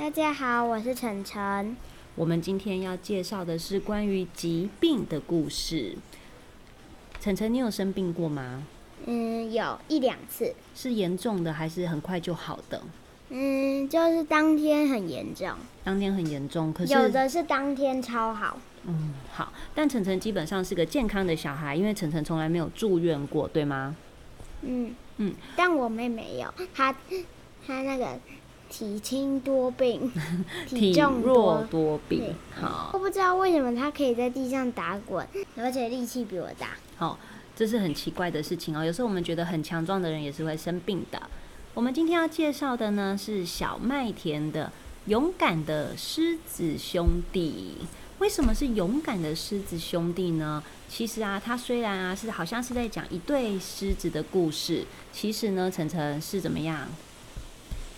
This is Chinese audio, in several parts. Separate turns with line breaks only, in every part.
大家好，我是晨晨。
我们今天要介绍的是关于疾病的故事。晨晨，你有生病过吗？
嗯，有一两次。
是严重的，还是很快就好的？
嗯，就是当天很严重。
当天很严重，可是
有的是当天超好。
嗯，好。但晨晨基本上是个健康的小孩，因为晨晨从来没有住院过，对吗？
嗯嗯。但我妹没有，她她那个体轻多病，体重
弱多病。好。
我不知道为什么他可以在地上打滚，而且力气比我大。
好。这是很奇怪的事情哦。有时候我们觉得很强壮的人也是会生病的。我们今天要介绍的呢是小麦田的勇敢的狮子兄弟。为什么是勇敢的狮子兄弟呢？其实啊，他虽然啊是好像是在讲一对狮子的故事，其实呢，晨晨是怎么样？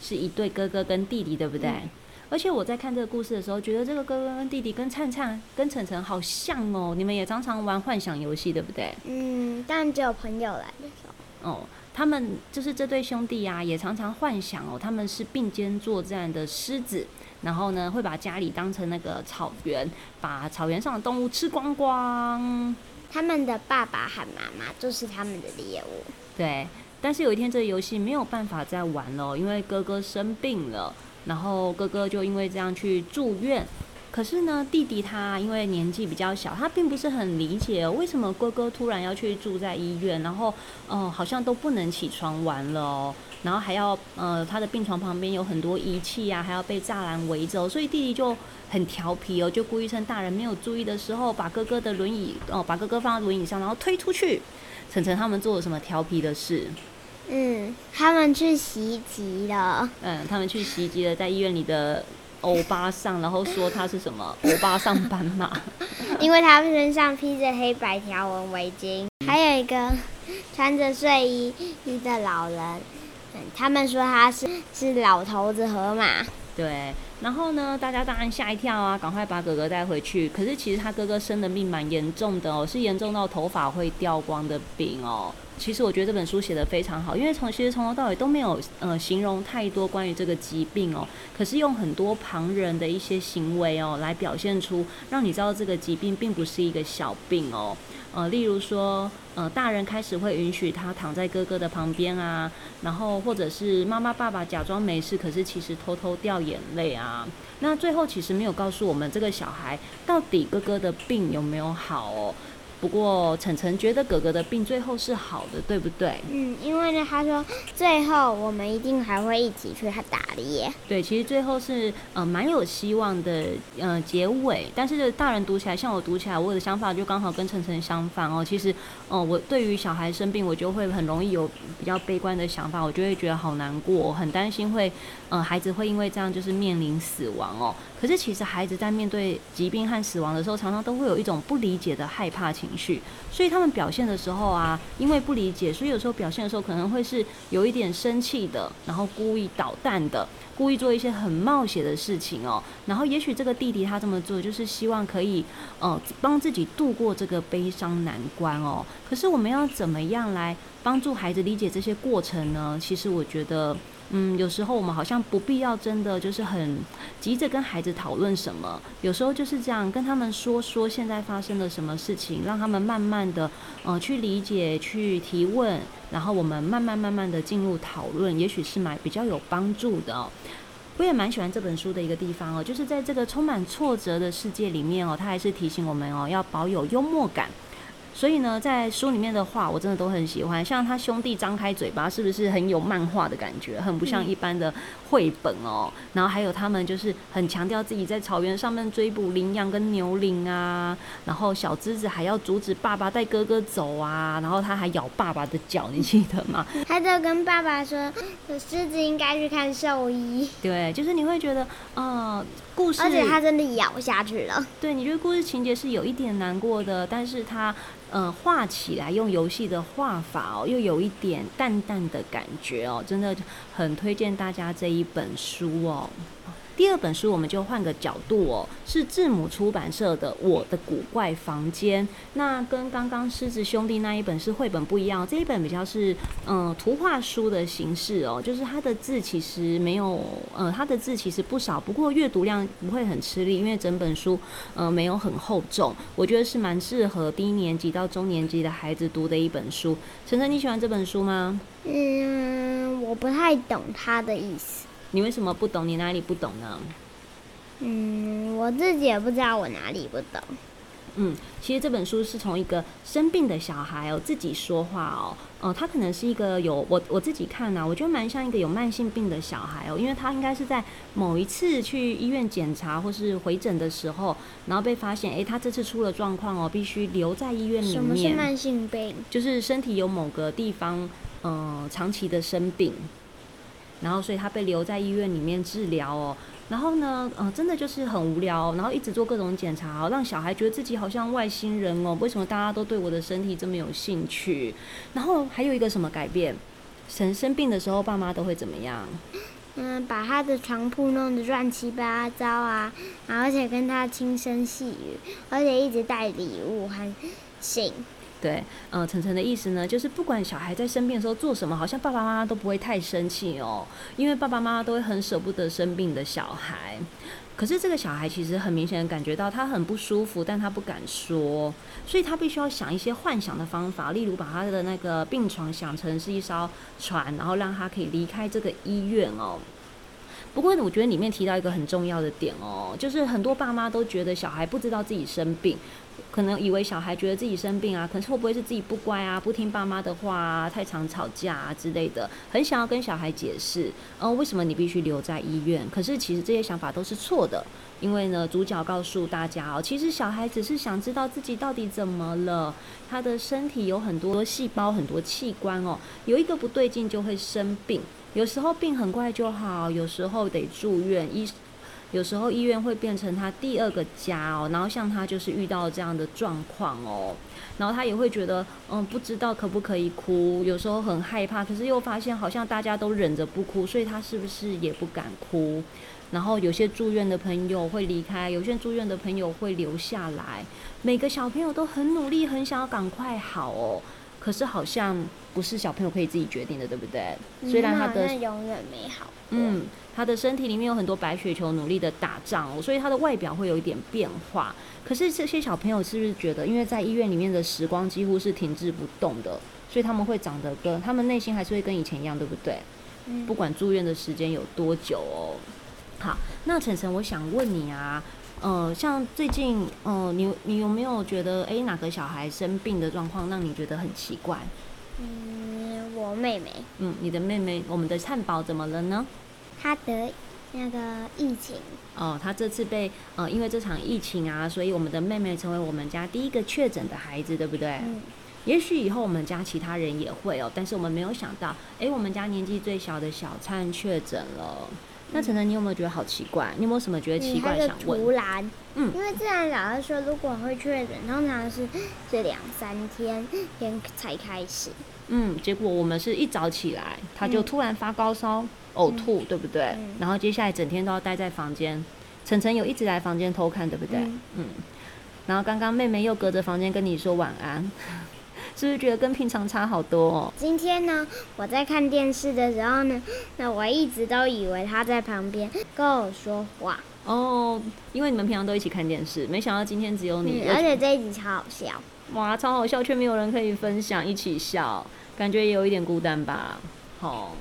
是一对哥哥跟弟弟，对不对？嗯而且我在看这个故事的时候，觉得这个哥哥跟弟弟跟灿灿跟晨晨好像哦。你们也常常玩幻想游戏，对不对？
嗯，但只有朋友来的时候。
哦，他们就是这对兄弟啊，也常常幻想哦，他们是并肩作战的狮子，然后呢，会把家里当成那个草原，把草原上的动物吃光光。
他们的爸爸和妈妈就是他们的猎物。
对，但是有一天这个游戏没有办法再玩了，因为哥哥生病了。然后哥哥就因为这样去住院，可是呢，弟弟他因为年纪比较小，他并不是很理解为什么哥哥突然要去住在医院，然后，嗯、呃，好像都不能起床玩了哦，然后还要，呃，他的病床旁边有很多仪器啊，还要被栅栏围着，所以弟弟就很调皮哦，就故意趁大人没有注意的时候，把哥哥的轮椅哦，把哥哥放在轮椅上，然后推出去。晨晨他们做了什么调皮的事？
嗯，他们去袭击了。
嗯，他们去袭击了在医院里的欧巴桑，然后说他是什么欧巴桑斑马，
因为他们身上披着黑白条纹围巾，还有一个穿着睡衣衣的老人。嗯，他们说他是是老头子河马。
对，然后呢，大家当然吓一跳啊，赶快把哥哥带回去。可是其实他哥哥生的病蛮严重的哦，是严重到头发会掉光的病哦。其实我觉得这本书写的非常好，因为从其实从头到尾都没有呃形容太多关于这个疾病哦，可是用很多旁人的一些行为哦来表现出，让你知道这个疾病并不是一个小病哦。呃，例如说，呃，大人开始会允许他躺在哥哥的旁边啊，然后或者是妈妈爸爸假装没事，可是其实偷偷掉眼泪啊。那最后其实没有告诉我们这个小孩到底哥哥的病有没有好哦。不过晨晨觉得哥哥的病最后是好的，对不对？
嗯，因为呢，他说最后我们一定还会一起去他打猎。
对，其实最后是呃蛮有希望的呃结尾。但是大人读起来，像我读起来，我的想法就刚好跟晨晨相反哦。其实，哦、呃，我对于小孩生病，我就会很容易有比较悲观的想法，我就会觉得好难过，很担心会呃孩子会因为这样就是面临死亡哦。可是其实孩子在面对疾病和死亡的时候，常常都会有一种不理解的害怕情绪，所以他们表现的时候啊，因为不理解，所以有时候表现的时候可能会是有一点生气的，然后故意捣蛋的，故意做一些很冒险的事情哦。然后也许这个弟弟他这么做，就是希望可以呃帮自己度过这个悲伤难关哦。可是我们要怎么样来帮助孩子理解这些过程呢？其实我觉得。嗯，有时候我们好像不必要真的就是很急着跟孩子讨论什么，有时候就是这样跟他们说说现在发生了什么事情，让他们慢慢的呃去理解、去提问，然后我们慢慢慢慢的进入讨论，也许是蛮比较有帮助的哦。我也蛮喜欢这本书的一个地方哦，就是在这个充满挫折的世界里面哦，他还是提醒我们哦要保有幽默感。所以呢，在书里面的画我真的都很喜欢，像他兄弟张开嘴巴，是不是很有漫画的感觉？很不像一般的绘本哦。嗯、然后还有他们就是很强调自己在草原上面追捕羚羊跟牛羚啊，然后小狮子还要阻止爸爸带哥哥走啊，然后他还咬爸爸的脚，你记得吗？
他就跟爸爸说，狮子应该去看兽医。
对，就是你会觉得，呃，故事，
而且他真的咬下去了。
对，你觉得故事情节是有一点难过的，但是他。呃，画起来用游戏的画法哦，又有一点淡淡的感觉哦，真的很推荐大家这一本书哦。第二本书我们就换个角度哦，是字母出版社的《我的古怪房间》。那跟刚刚狮子兄弟那一本是绘本不一样，这一本比较是嗯图画书的形式哦，就是它的字其实没有，呃，它的字其实不少，不过阅读量不会很吃力，因为整本书呃没有很厚重，我觉得是蛮适合低年级到中年级的孩子读的一本书。晨晨，你喜欢这本书吗？
嗯，我不太懂它的意思。
你为什么不懂？你哪里不懂呢？
嗯，我自己也不知道我哪里不懂。
嗯，其实这本书是从一个生病的小孩哦自己说话哦，哦、呃，他可能是一个有我我自己看呢、啊，我觉得蛮像一个有慢性病的小孩哦，因为他应该是在某一次去医院检查或是回诊的时候，然后被发现，哎，他这次出了状况哦，必须留在医院里面。什么
是慢性病？
就是身体有某个地方，呃，长期的生病。然后，所以他被留在医院里面治疗哦。然后呢，嗯、真的就是很无聊，然后一直做各种检查，让小孩觉得自己好像外星人哦。为什么大家都对我的身体这么有兴趣？然后还有一个什么改变？神生病的时候，爸妈都会怎么样？
嗯，把他的床铺弄得乱七八糟啊，而且跟他轻声细语，而且一直带礼物和信。
对，嗯，晨晨的意思呢，就是不管小孩在生病的时候做什么，好像爸爸妈妈都不会太生气哦，因为爸爸妈妈都会很舍不得生病的小孩。可是这个小孩其实很明显的感觉到他很不舒服，但他不敢说，所以他必须要想一些幻想的方法，例如把他的那个病床想成是一艘船，然后让他可以离开这个医院哦。不过我觉得里面提到一个很重要的点哦，就是很多爸妈都觉得小孩不知道自己生病。可能以为小孩觉得自己生病啊，可是会不会是自己不乖啊，不听爸妈的话啊，太常吵架啊之类的，很想要跟小孩解释，哦，为什么你必须留在医院？可是其实这些想法都是错的，因为呢，主角告诉大家哦，其实小孩只是想知道自己到底怎么了，他的身体有很多细胞、很多器官哦，有一个不对劲就会生病，有时候病很快就好，有时候得住院医。有时候医院会变成他第二个家哦，然后像他就是遇到这样的状况哦，然后他也会觉得嗯，不知道可不可以哭，有时候很害怕，可是又发现好像大家都忍着不哭，所以他是不是也不敢哭？然后有些住院的朋友会离开，有些住院的朋友会留下来，每个小朋友都很努力，很想要赶快好哦，可是好像不是小朋友可以自己决定的，对不对？虽然他的
永远美好。
嗯。他的身体里面有很多白血球，努力的打仗哦，所以他的外表会有一点变化。可是这些小朋友是不是觉得，因为在医院里面的时光几乎是停滞不动的，所以他们会长得跟他们内心还是会跟以前一样，对不对？嗯。不管住院的时间有多久哦。好，那晨晨，我想问你啊，呃，像最近，呃，你你有没有觉得，诶，哪个小孩生病的状况让你觉得很奇怪？
嗯，我妹妹。
嗯，你的妹妹，我们的灿宝怎么了呢？
他得那个疫情
哦，他这次被呃，因为这场疫情啊，所以我们的妹妹成为我们家第一个确诊的孩子，对不对？嗯。也许以后我们家其他人也会哦，但是我们没有想到，哎，我们家年纪最小的小灿确诊了。嗯。那晨晨，你有没有觉得好奇怪？你有没有什么觉得奇怪想问？
突然，嗯，因为自然老师说，如果会确诊，通常是这两三天天才开始。
嗯，结果我们是一早起来，他就突然发高烧。嗯呕吐，对不对？嗯、然后接下来整天都要待在房间。晨晨有一直来房间偷看，对不对？嗯。嗯，然后刚刚妹妹又隔着房间跟你说晚安，是不是觉得跟平常差好多哦？
今天呢，我在看电视的时候呢，那我一直都以为他在旁边跟我说话。
哦，因为你们平常都一起看电视，没想到今天只有你。
嗯、而且这一集超好笑。
哇，超好笑，却没有人可以分享一起笑，感觉也有一点孤单吧？好，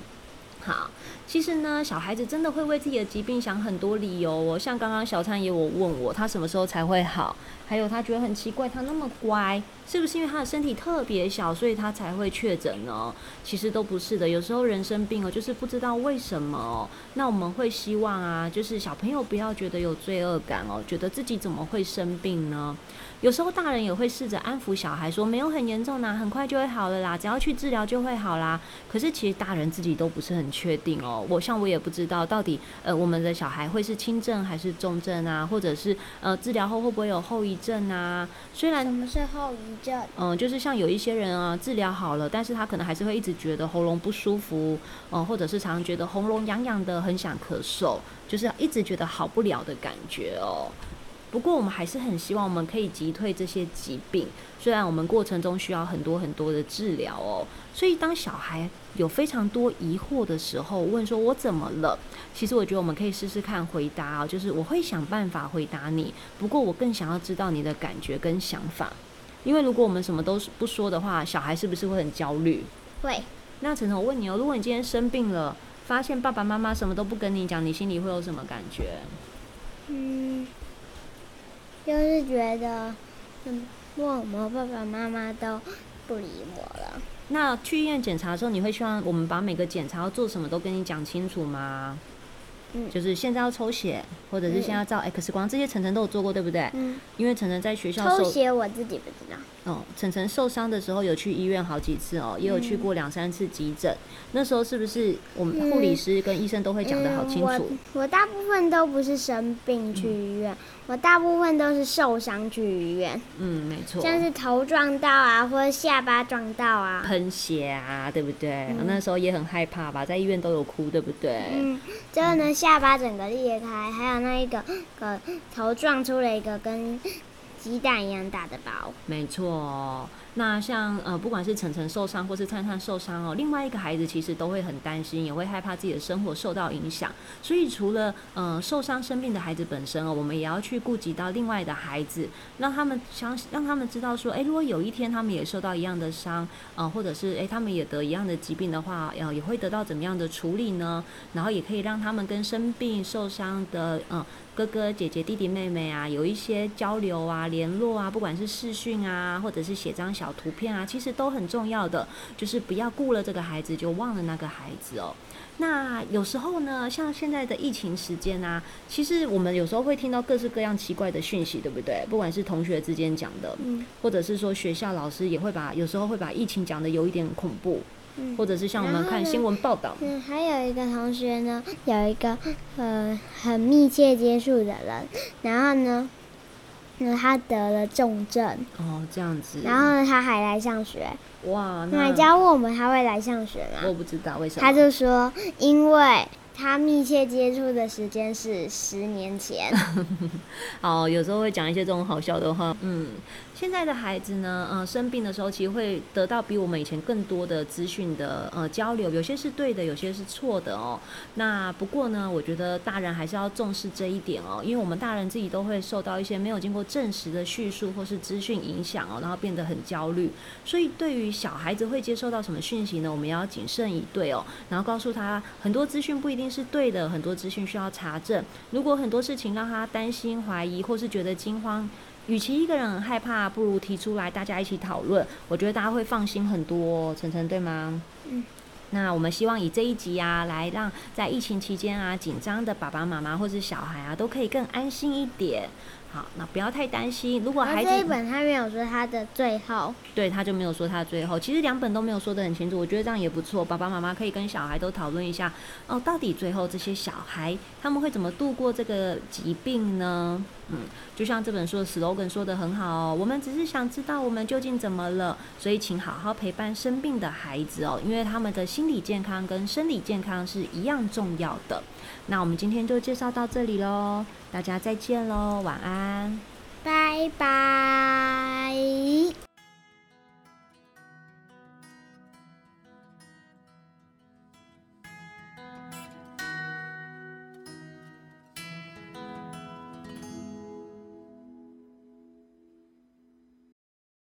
好。其实呢，小孩子真的会为自己的疾病想很多理由哦。像刚刚小灿也有问我，他什么时候才会好？还有他觉得很奇怪，他那么乖，是不是因为他的身体特别小，所以他才会确诊呢？其实都不是的。有时候人生病哦，就是不知道为什么哦。那我们会希望啊，就是小朋友不要觉得有罪恶感哦，觉得自己怎么会生病呢？有时候大人也会试着安抚小孩，说没有很严重啦，很快就会好了啦，只要去治疗就会好啦。可是其实大人自己都不是很确定哦。我像我也不知道到底呃我们的小孩会是轻症还是重症啊，或者是呃治疗后会不会有后遗症啊？虽然
什么是后遗症？
嗯，就是像有一些人啊，治疗好了，但是他可能还是会一直觉得喉咙不舒服，嗯，或者是常常觉得喉咙痒痒的，很想咳嗽，就是一直觉得好不了的感觉哦。不过我们还是很希望我们可以击退这些疾病，虽然我们过程中需要很多很多的治疗哦。所以当小孩有非常多疑惑的时候，问说我怎么了？其实我觉得我们可以试试看回答哦，就是我会想办法回答你。不过我更想要知道你的感觉跟想法，因为如果我们什么都不说的话，小孩是不是会很焦虑？
会。
那晨晨，我问你哦，如果你今天生病了，发现爸爸妈妈什么都不跟你讲，你心里会有什么感觉？
嗯。就是觉得，嗯，为什么爸爸妈妈都不理我了？
那去医院检查的时候，你会希望我们把每个检查要做什么都跟你讲清楚吗？嗯，就是现在要抽血，或者是现在要照 X 光，嗯、这些晨晨都有做过，对不对？嗯。因为晨晨在学校
抽血，我自己不知道。
哦，晨晨受伤的时候有去医院好几次哦，也有去过两三次急诊。嗯、那时候是不是我们护理师跟医生都会讲得好清楚？
嗯嗯、我我大部分都不是生病去医院。嗯我大部分都是受伤去医院，
嗯，没错，
像是头撞到啊，或者下巴撞到啊，
喷血啊，对不对？嗯、那时候也很害怕吧，在医院都有哭，对不对？
嗯，就是呢，下巴整个裂开，还有那一个个头撞出了一个跟鸡蛋一样大的包，
没错。那像呃，不管是晨晨受伤或是灿灿受伤哦，另外一个孩子其实都会很担心，也会害怕自己的生活受到影响。所以除了呃受伤生病的孩子本身哦，我们也要去顾及到另外的孩子，让他们相信，让他们知道说，诶，如果有一天他们也受到一样的伤，呃，或者是诶他们也得一样的疾病的话，呃，也会得到怎么样的处理呢？然后也可以让他们跟生病受伤的嗯。哥哥姐姐弟弟妹妹啊，有一些交流啊、联络啊，不管是视讯啊，或者是写张小图片啊，其实都很重要的。就是不要顾了这个孩子，就忘了那个孩子哦。那有时候呢，像现在的疫情时间啊，其实我们有时候会听到各式各样奇怪的讯息，对不对？不管是同学之间讲的，嗯，或者是说学校老师也会把有时候会把疫情讲的有一点恐怖。或者是像我们看新闻报道，
嗯，还有一个同学呢，有一个呃很密切接触的人，然后呢，那他得了重症
哦，这样子，
然后呢，他还来上学，
哇，
那人家问我们他会来上学吗？
我不知道为什么，
他就说因为。他密切接触的时间是十年前。
好，有时候会讲一些这种好笑的话。嗯，现在的孩子呢，呃，生病的时候其实会得到比我们以前更多的资讯的呃交流，有些是对的，有些是错的哦。那不过呢，我觉得大人还是要重视这一点哦，因为我们大人自己都会受到一些没有经过证实的叙述或是资讯影响哦，然后变得很焦虑。所以对于小孩子会接受到什么讯息呢？我们要谨慎以对哦，然后告诉他很多资讯不。一定是对的，很多资讯需要查证。如果很多事情让他担心、怀疑，或是觉得惊慌，与其一个人很害怕，不如提出来，大家一起讨论。我觉得大家会放心很多。晨晨，对吗？嗯。那我们希望以这一集啊，来让在疫情期间啊，紧张的爸爸妈妈或是小孩啊，都可以更安心一点。好，那不要太担心。如果孩子
这一本他没有说他的最后，
对，他就没有说他的最后。其实两本都没有说得很清楚，我觉得这样也不错。爸爸妈妈可以跟小孩都讨论一下哦，到底最后这些小孩他们会怎么度过这个疾病呢？嗯，就像这本书的 slogan 说的很好哦，我们只是想知道我们究竟怎么了，所以请好好陪伴生病的孩子哦，因为他们的心理健康跟生理健康是一样重要的。那我们今天就介绍到这里喽，大家再见喽，晚
拜拜。